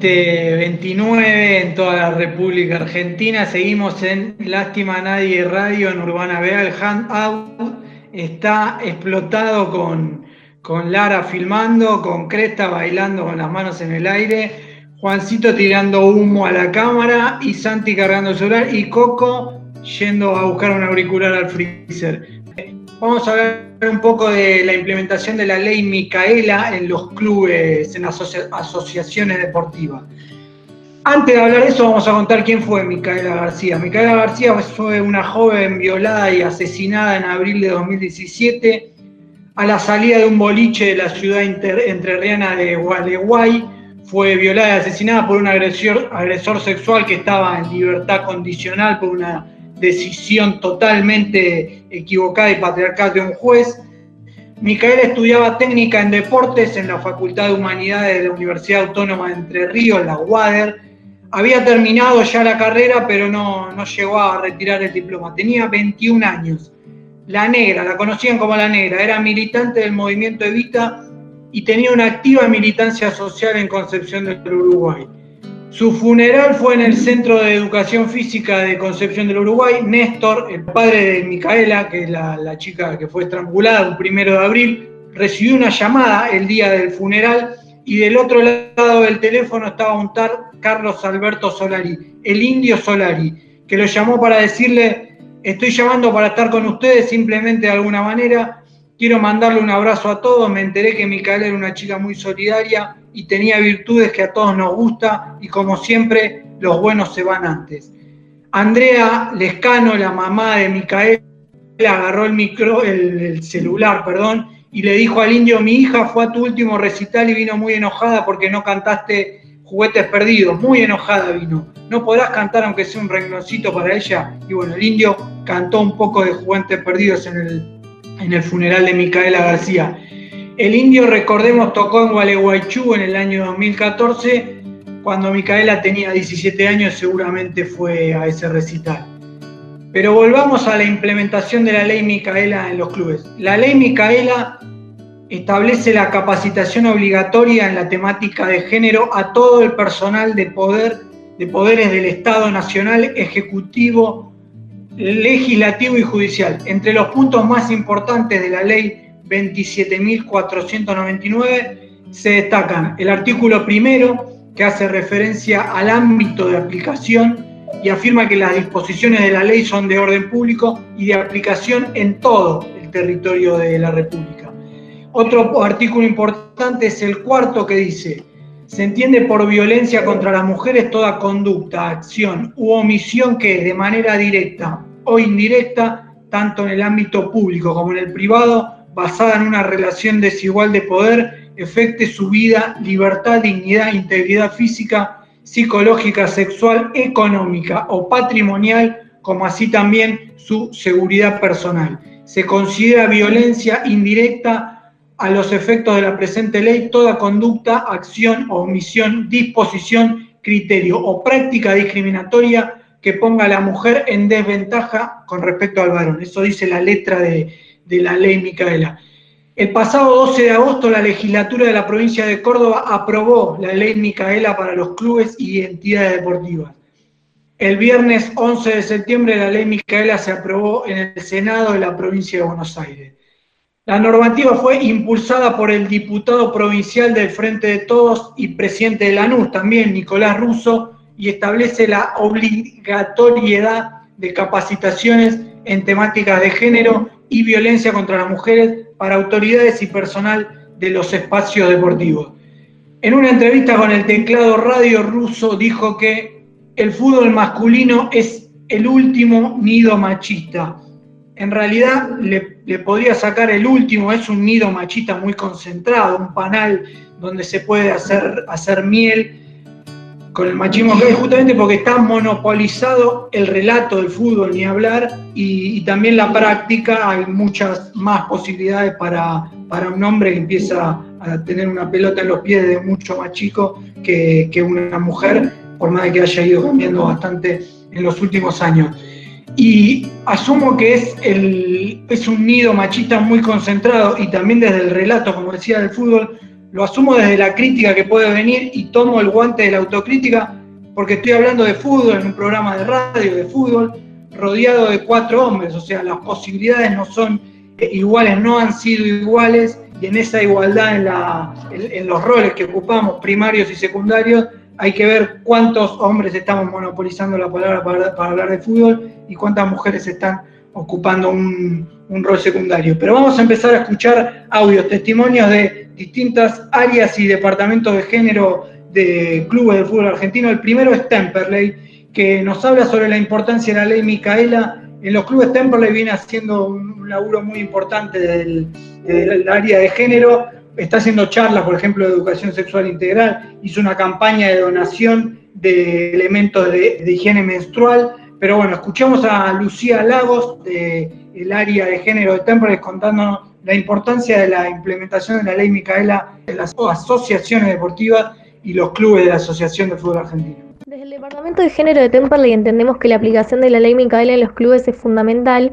...2029 en toda la República Argentina... ...seguimos en Lástima Nadie Radio... ...en Urbana Beal, Handout está explotado con, Lara filmando, con Cresta bailando con las manos en el aire, Juancito tirando humo a la cámara y Santi cargando el celular y Coco yendo a buscar un auricular al freezer. Vamos a hablar un poco de la implementación de la ley Micaela en los clubes, en asociaciones deportivas. Antes de hablar de eso, vamos a contar quién fue Micaela García. Micaela García fue una joven violada y asesinada en abril de 2017 a la salida de un boliche de la ciudad entrerriana de Gualeguay. Fue violada y asesinada por un agresor, agresor sexual que estaba en libertad condicional por una decisión totalmente equivocada y patriarcal de un juez. Micaela estudiaba técnica en deportes en la Facultad de Humanidades de la Universidad Autónoma de Entre Ríos, la UADER, había terminado ya la carrera, pero no, no llegó a retirar el diploma. Tenía 21 años. La negra, la conocían como la negra, era militante del movimiento Evita y tenía una activa militancia social en Concepción del Uruguay. Su funeral fue en el Centro de Educación Física de Concepción del Uruguay. Néstor, el padre de Micaela, que es la, chica que fue estrangulada un primero de abril, recibió una llamada el día del funeral y del otro lado del teléfono estaba un tal Carlos Alberto Solari, el indio Solari, que lo llamó para decirle, estoy llamando para estar con ustedes simplemente de alguna manera, quiero mandarle un abrazo a todos, me enteré que Micaela era una chica muy solidaria y tenía virtudes que a todos nos gusta y como siempre los buenos se van antes. Andrea Lescano, la mamá de Micaela, agarró el el celular, perdón, y le dijo al indio, mi hija fue a tu último recital y vino muy enojada porque no cantaste juguetes perdidos, muy enojada vino. ¿No podrás cantar aunque sea un rengloncito para ella? Y bueno, el indio cantó un poco de juguetes perdidos en el, en el funeral de Micaela García. El indio, recordemos, tocó en Gualeguaychú en el año 2014. Cuando Micaela tenía 17 años seguramente fue a ese recital. Pero volvamos a la implementación de la ley Micaela en los clubes. La ley Micaela establece la capacitación obligatoria en la temática de género a todo el personal de poder de poderes del Estado Nacional, Ejecutivo, Legislativo y Judicial. Entre los puntos más importantes de la ley 27.499 se destacan el artículo primero, que hace referencia al ámbito de aplicación y afirma que las disposiciones de la ley son de orden público y de aplicación en todo el territorio de la República. Otro artículo importante es el cuarto que dice, se entiende por violencia contra las mujeres toda conducta, acción u omisión que de manera directa o indirecta, tanto en el ámbito público como en el privado, basada en una relación desigual de poder, efecte su vida, libertad, dignidad, integridad física, psicológica, sexual, económica o patrimonial, como así también su seguridad personal. Se considera violencia indirecta a los efectos de la presente ley toda conducta, acción omisión, disposición, criterio o práctica discriminatoria que ponga a la mujer en desventaja con respecto al varón. Eso dice la letra de, de la ley Micaela. El pasado 12 de agosto la legislatura de la provincia de Córdoba aprobó la ley Micaela para los clubes y entidades deportivas. El viernes 11 de septiembre la ley Micaela se aprobó en el Senado de la provincia de Buenos Aires. La normativa fue impulsada por el diputado provincial del Frente de Todos y presidente de la NUS, también Nicolás Russo, y establece la obligatoriedad de capacitaciones en temáticas de género y violencia contra las mujeres para autoridades y personal de los espacios deportivos. En una entrevista con el teclado radio ruso dijo que el fútbol masculino es el último nido machista. En realidad le, podría sacar el último, es un nido machista muy concentrado, un panal donde se puede hacer, hacer miel con el machismo justamente porque está monopolizado el relato del fútbol, ni hablar, y, también la práctica, hay muchas más posibilidades para, para, un hombre que empieza a tener una pelota en los pies de mucho más chico que, que una mujer, por más que haya ido cambiando bastante en los últimos años. Y asumo que es, el, es un nido machista muy concentrado y también desde el relato, como decía, del fútbol, lo asumo desde la crítica que puede venir y tomo el guante de la autocrítica porque estoy hablando de fútbol en un programa de radio de fútbol rodeado de cuatro hombres, o sea, las posibilidades no son iguales, no han sido iguales y en esa igualdad en, la, en, los roles que ocupamos, primarios y secundarios, hay que ver cuántos hombres estamos monopolizando la palabra para, para hablar de fútbol y cuántas mujeres están ocupando un, un rol secundario. Pero vamos a empezar a escuchar audios, testimonios de distintas áreas y departamentos de género de clubes de fútbol argentino. El primero es Temperley, que nos habla sobre la importancia de la ley Micaela. En los clubes Temperley viene haciendo un laburo muy importante del, área de género. Está haciendo charlas, por ejemplo, de educación sexual integral. Hizo una campaña de donación de elementos de, de higiene menstrual. Pero bueno, escuchamos a Lucía Lagos del área de género de Temperley contándonos la importancia de la implementación de la ley Micaela en las asociaciones deportivas y los clubes de la Asociación de Fútbol Argentino. Desde el Departamento de Género de Temperley entendemos que la aplicación de la ley Micaela en los clubes es fundamental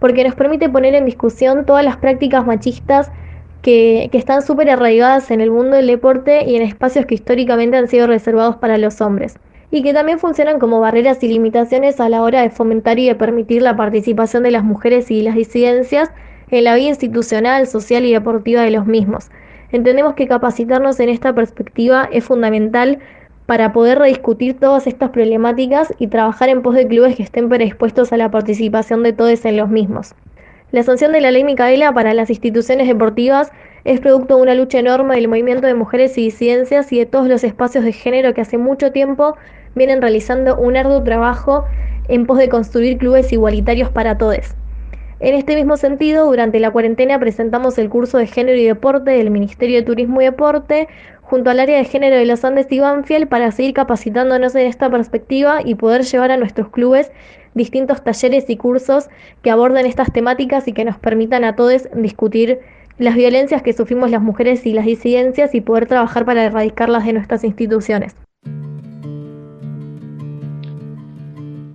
porque nos permite poner en discusión todas las prácticas machistas que, que están súper arraigadas en el mundo del deporte y en espacios que históricamente han sido reservados para los hombres y que también funcionan como barreras y limitaciones a la hora de fomentar y de permitir la participación de las mujeres y las disidencias en la vida institucional, social y deportiva de los mismos. Entendemos que capacitarnos en esta perspectiva es fundamental para poder rediscutir todas estas problemáticas y trabajar en pos de clubes que estén predispuestos a la participación de todos en los mismos. La sanción de la ley Micaela para las instituciones deportivas es producto de una lucha enorme del movimiento de mujeres y disidencias y de todos los espacios de género que hace mucho tiempo vienen realizando un arduo trabajo en pos de construir clubes igualitarios para todos. En este mismo sentido, durante la cuarentena presentamos el curso de Género y Deporte del Ministerio de Turismo y Deporte junto al área de género de los Andes y Banfield para seguir capacitándonos en esta perspectiva y poder llevar a nuestros clubes distintos talleres y cursos que aborden estas temáticas y que nos permitan a todos discutir las violencias que sufrimos las mujeres y las disidencias y poder trabajar para erradicarlas de nuestras instituciones.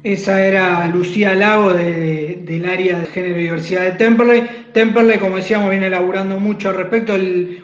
Esa era Lucía Lago del área de género y diversidad de Temperley. Temperley, como decíamos, viene elaborando mucho al respecto.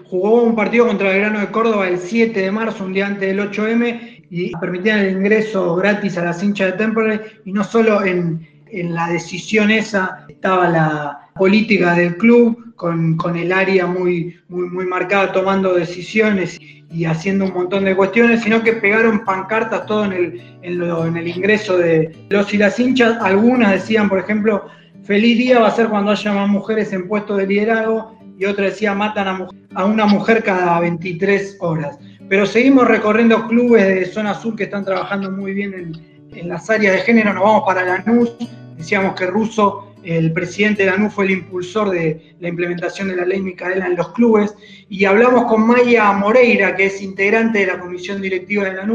jugó un partido contra el Grano de Córdoba el 7 de marzo, un día antes del 8M, y permitían el ingreso gratis a las hinchas de Temperley. Y no solo en, la decisión esa estaba la política del club, con, el área muy, muy, muy marcada tomando decisiones y haciendo un montón de cuestiones, sino que pegaron pancartas todo en el, en, el ingreso de los y las hinchas. Algunas decían, por ejemplo, feliz día va a ser cuando haya más mujeres en puestos de liderazgo, y otra decía, matan a, a una mujer cada 23 horas. Pero seguimos recorriendo clubes de zona sur que están trabajando muy bien en, en las áreas de género. Nos vamos para Lanús, decíamos que Russo el presidente de la fue el impulsor de la implementación de la ley Micaela en los clubes, y hablamos con Maya Moreira, que es integrante de la comisión directiva de la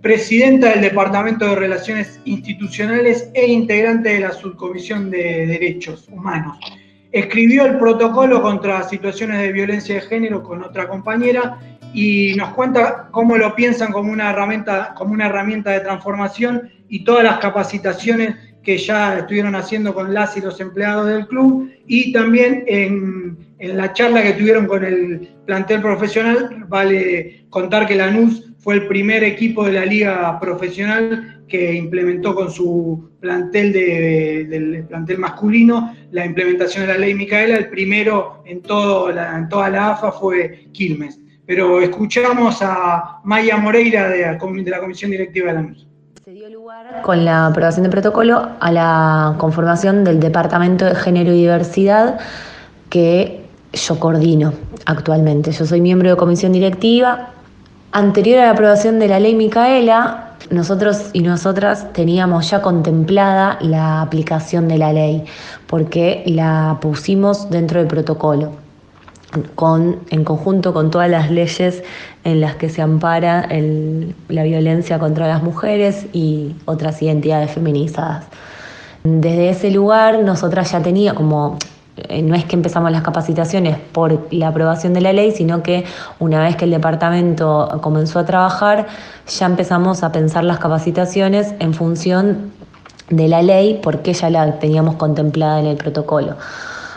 presidenta del Departamento de Relaciones Institucionales e integrante de la Subcomisión de Derechos Humanos. Escribió el protocolo contra situaciones de violencia de género con otra compañera y nos cuenta cómo lo piensan como una herramienta, como una herramienta de transformación y todas las capacitaciones que ya estuvieron haciendo con las y los empleados del club y también en, la charla que tuvieron con el plantel profesional, vale contar que Lanús fue el primer equipo de la liga profesional que implementó con su plantel del plantel masculino la implementación de la ley Micaela, el primero en, todo en toda la AFA fue Quilmes. Pero escuchamos a Maya Moreira de, la Comisión Directiva de la Con la aprobación del protocolo a la conformación del Departamento de Género y Diversidad que yo coordino actualmente. Yo soy miembro de comisión directiva. Anterior a la aprobación de la ley Micaela, nosotros y nosotras teníamos ya contemplada la aplicación de la ley, porque la pusimos dentro del protocolo con, en conjunto con todas las leyes en las que se ampara la violencia contra las mujeres y otras identidades feminizadas. Desde ese lugar nosotras ya teníamos, como eh, no es que empezamos las capacitaciones por la aprobación de la ley, sino que una vez que el departamento comenzó a trabajar, ya empezamos a pensar las capacitaciones en función de la ley porque ya la teníamos contemplada en el protocolo.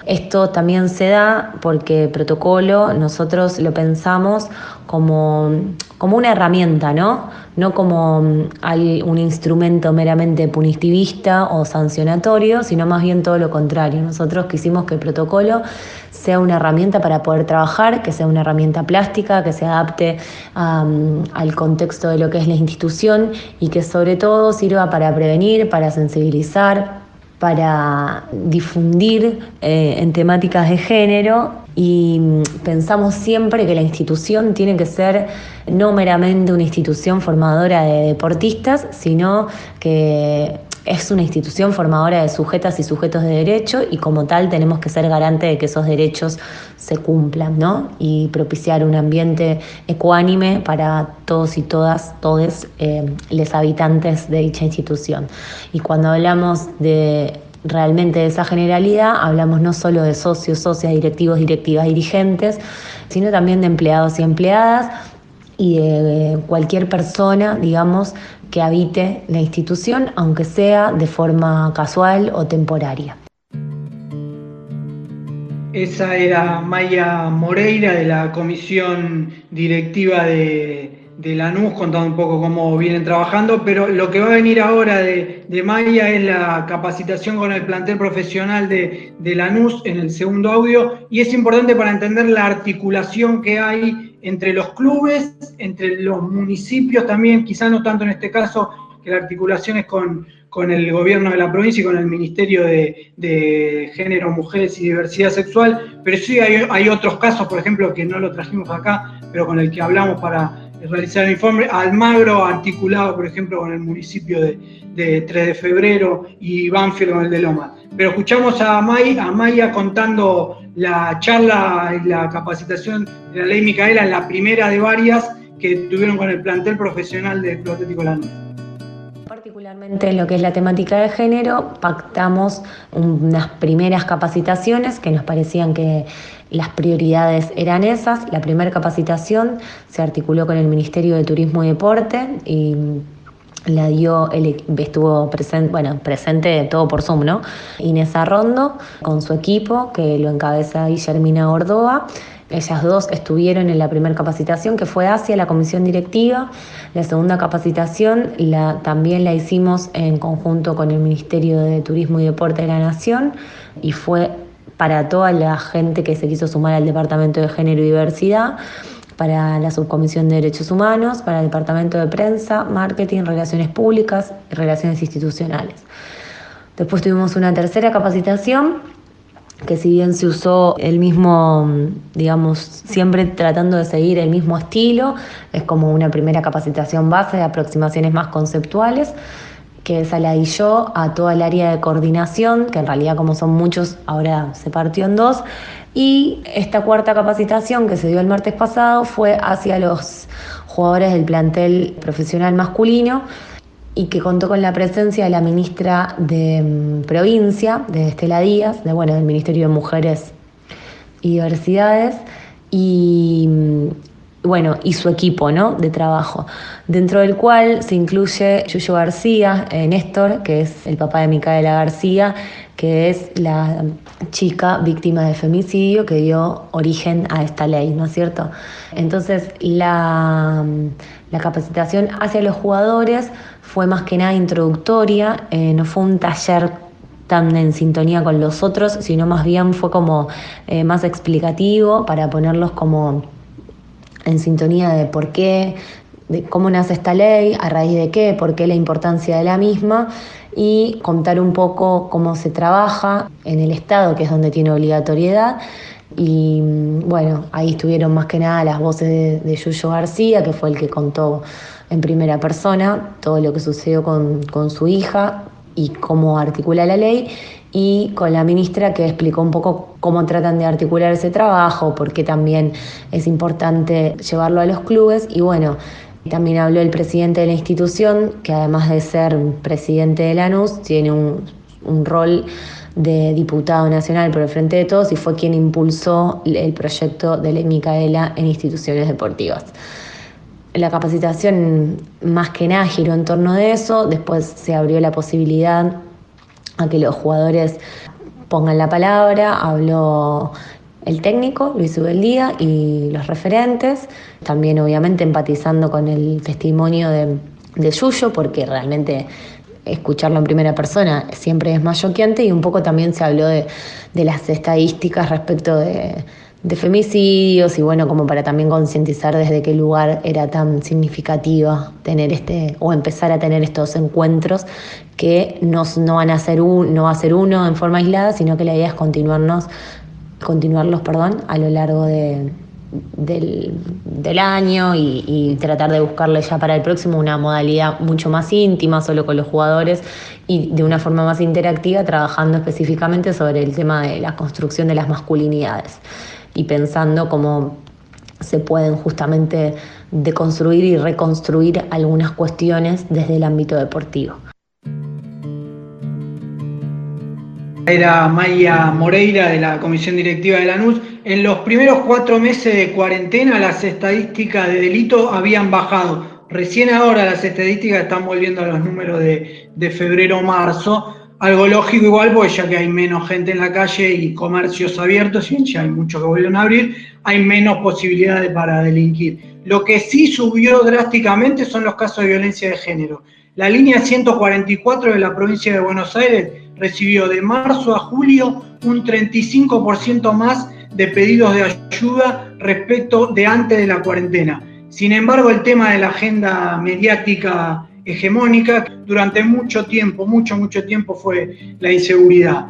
Esto también se da porque protocolo nosotros lo pensamos como, como una herramienta, ¿no? No como un instrumento meramente punitivista o sancionatorio, sino más bien todo lo contrario. Nosotros quisimos que el protocolo sea una herramienta para poder trabajar, que sea una herramienta plástica, que se adapte al contexto de lo que es la institución y que sobre todo sirva para prevenir, para sensibilizar, para difundir eh, en temáticas de género y mm, pensamos siempre que la institución tiene que ser no meramente una institución formadora de deportistas, sino que es una institución formadora de sujetas y sujetos de derecho y como tal tenemos que ser garante de que esos derechos se cumplan, ¿no? Y propiciar un ambiente ecuánime para todos y todas, todos eh, los habitantes de dicha institución. Y cuando hablamos de realmente de esa generalidad, hablamos no solo de socios, socias, directivos, directivas, dirigentes, sino también de empleados y empleadas y de cualquier persona, digamos, que habite la institución, aunque sea de forma casual o temporaria. Esa era Maya Moreira de la comisión directiva de, de Lanús, contando un poco cómo vienen trabajando, pero lo que va a venir ahora de, Maya es la capacitación con el plantel profesional de, de Lanús en el segundo audio, y es importante para entender la articulación que hay entre los clubes, entre los municipios también, quizás no tanto en este caso, que la articulación es con, el gobierno de la provincia y con el Ministerio de, Género, Mujeres y Diversidad Sexual, pero sí hay, otros casos, por ejemplo, que no lo trajimos acá, pero con el que hablamos para realizar el informe, Almagro articulado, por ejemplo, con el municipio de, 3 de febrero y Banfield con el de Loma. Pero escuchamos a, May, a Maya contando la charla y la capacitación de la ley Micaela, la primera de varias que tuvieron con el plantel profesional de Club Atlético Particularmente en lo que es la temática de género, pactamos unas primeras capacitaciones que nos parecían que las prioridades eran esas. La primera capacitación se articuló con el Ministerio de Turismo y Deporte y la dio, el, estuvo presente, bueno, presente todo por Zoom, ¿no? Inés Arrondo con su equipo, que lo encabeza Guillermina Ordoa. Ellas dos estuvieron en la primera capacitación que fue hacia la comisión directiva. La segunda capacitación la, también la hicimos en conjunto con el Ministerio de Turismo y Deporte de la Nación y fue para toda la gente que se quiso sumar al Departamento de Género y Diversidad para la Subcomisión de Derechos Humanos, para el Departamento de Prensa, Marketing, Relaciones Públicas y Relaciones Institucionales. Después tuvimos una tercera capacitación que si bien se usó el mismo, digamos, siempre tratando de seguir el mismo estilo, es como una primera capacitación base de aproximaciones más conceptuales, que esa yo a toda el área de coordinación, que en realidad como son muchos, ahora se partió en dos, y esta cuarta capacitación que se dio el martes pasado fue hacia los jugadores del plantel profesional masculino y que contó con la presencia de la ministra de mm, provincia, de Estela Díaz, de, bueno, del Ministerio de Mujeres y Diversidades, y mm, bueno, y su equipo ¿no? de trabajo, dentro del cual se incluye Yuyo García, eh, Néstor, que es el papá de Micaela García, que es la chica víctima de femicidio que dio origen a esta ley, ¿no es cierto? Entonces, la, la capacitación hacia los jugadores fue más que nada introductoria, eh, no fue un taller tan en sintonía con los otros, sino más bien fue como eh, más explicativo para ponerlos como en sintonía de por qué, de cómo nace esta ley, a raíz de qué, por qué la importancia de la misma y contar un poco cómo se trabaja en el Estado, que es donde tiene obligatoriedad. Y bueno, ahí estuvieron más que nada las voces de, de Yuyo García, que fue el que contó en primera persona todo lo que sucedió con, con su hija y cómo articula la ley y con la ministra que explicó un poco cómo tratan de articular ese trabajo, por qué también es importante llevarlo a los clubes y bueno, también habló el presidente de la institución, que además de ser presidente de Lanús, tiene un, un rol de diputado nacional por el Frente de Todos y fue quien impulsó el proyecto de ley Micaela en instituciones deportivas. La capacitación más que nada giró en torno de eso, después se abrió la posibilidad a que los jugadores pongan la palabra, habló el técnico, Luis Ubeldía, y los referentes, también obviamente empatizando con el testimonio de, de Yuyo, porque realmente escucharlo en primera persona siempre es más choqueante. Y un poco también se habló de, de las estadísticas respecto de, de, femicidios y bueno, como para también concientizar desde qué lugar era tan significativa tener este o empezar a tener estos encuentros que no, no van a ser no va a ser uno en forma aislada, sino que la idea es continuarnos continuarlos perdón, a lo largo de, del, del, año y, y, tratar de buscarle ya para el próximo una modalidad mucho más íntima, solo con los jugadores y de una forma más interactiva, trabajando específicamente sobre el tema de la construcción de las masculinidades y pensando cómo se pueden justamente deconstruir y reconstruir algunas cuestiones desde el ámbito deportivo. Era Maya Moreira de la Comisión Directiva de Lanús. En los primeros cuatro meses de cuarentena las estadísticas de delito habían bajado. Recién ahora las estadísticas están volviendo a los números de, de febrero-marzo. Algo lógico igual, porque ya que hay menos gente en la calle y comercios abiertos, y ya hay muchos que vuelven a abrir, hay menos posibilidades para delinquir. Lo que sí subió drásticamente son los casos de violencia de género. La línea 144 de la provincia de Buenos Aires recibió de marzo a julio un 35% más de pedidos de ayuda respecto de antes de la cuarentena. Sin embargo, el tema de la agenda mediática hegemónica durante mucho tiempo, mucho, mucho tiempo fue la inseguridad.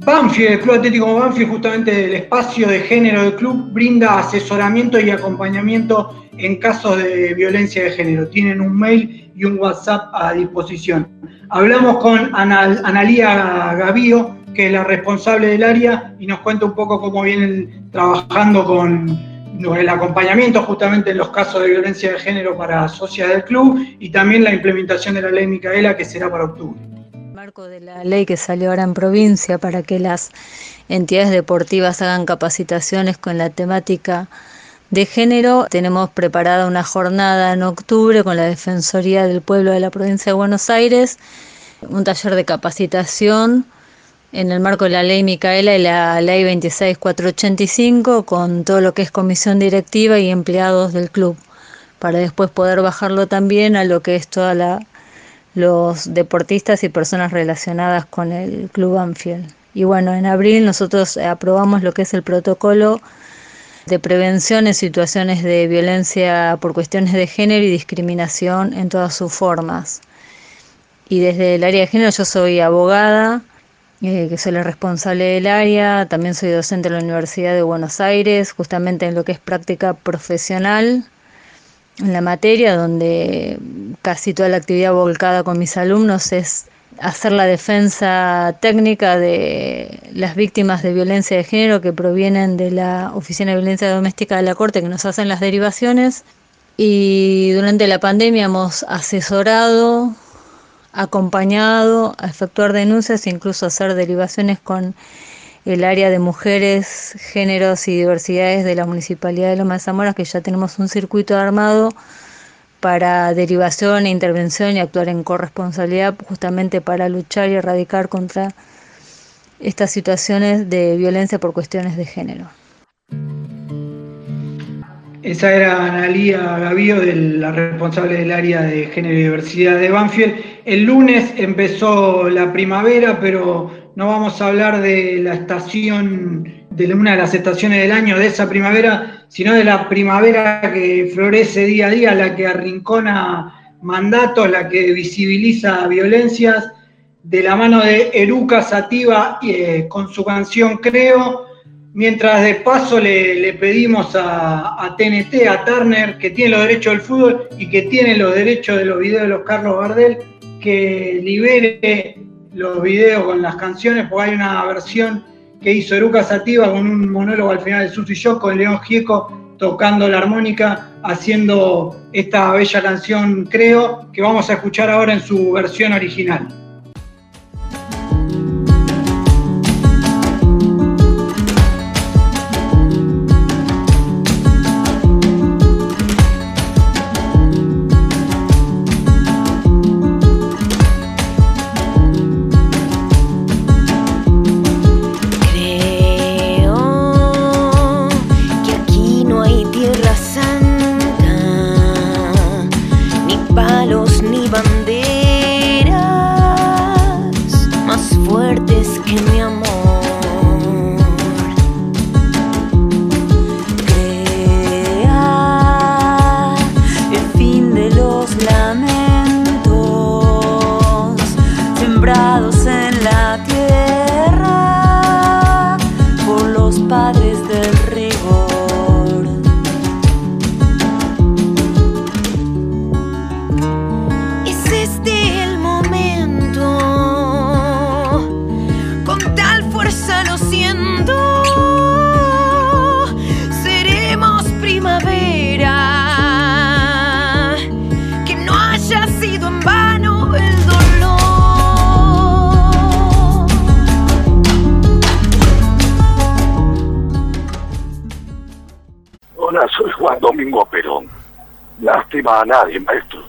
Banfield, el Club Atlético Banfield, justamente el espacio de género del club, brinda asesoramiento y acompañamiento en casos de violencia de género. Tienen un mail y un WhatsApp a disposición. Hablamos con Analía Gavío, que es la responsable del área, y nos cuenta un poco cómo vienen trabajando con el acompañamiento justamente en los casos de violencia de género para socias del club y también la implementación de la ley Micaela, que será para octubre. Marco de la ley que salió ahora en provincia para que las entidades deportivas hagan capacitaciones con la temática de género, tenemos preparada una jornada en octubre con la Defensoría del Pueblo de la provincia de Buenos Aires, un taller de capacitación en el marco de la ley Micaela y la ley 26485 con todo lo que es comisión directiva y empleados del club, para después poder bajarlo también a lo que es toda la los deportistas y personas relacionadas con el Club Anfield. Y bueno, en abril nosotros aprobamos lo que es el protocolo de prevención en situaciones de violencia por cuestiones de género y discriminación en todas sus formas. Y desde el área de género yo soy abogada, eh, que soy la responsable del área, también soy docente en la Universidad de Buenos Aires, justamente en lo que es práctica profesional en la materia, donde casi toda la actividad volcada con mis alumnos es hacer la defensa técnica de las víctimas de violencia de género que provienen de la Oficina de Violencia Doméstica de la Corte, que nos hacen las derivaciones, y durante la pandemia hemos asesorado, acompañado a efectuar denuncias e incluso hacer derivaciones con el área de mujeres, géneros y diversidades de la Municipalidad de Loma de Zamora, que ya tenemos un circuito armado para derivación e intervención y actuar en corresponsabilidad justamente para luchar y erradicar contra estas situaciones de violencia por cuestiones de género. Esa era Analía Gavío, la responsable del área de género y diversidad de Banfield. El lunes empezó la primavera, pero no vamos a hablar de la estación, de una de las estaciones del año, de esa primavera, sino de la primavera que florece día a día, la que arrincona mandatos, la que visibiliza violencias, de la mano de Eruca Sativa eh, con su canción Creo Mientras de paso le, pedimos a, TNT, a Turner, que tiene los derechos del fútbol y que tiene los derechos de los videos de los Carlos Gardel, que libere los videos con las canciones, porque hay una versión que hizo Eruca Sativa con un monólogo al final de Susi yo, con León Gieco tocando la armónica, haciendo esta bella canción, creo, que vamos a escuchar ahora en su versión original. Lástima a nadie, maestro.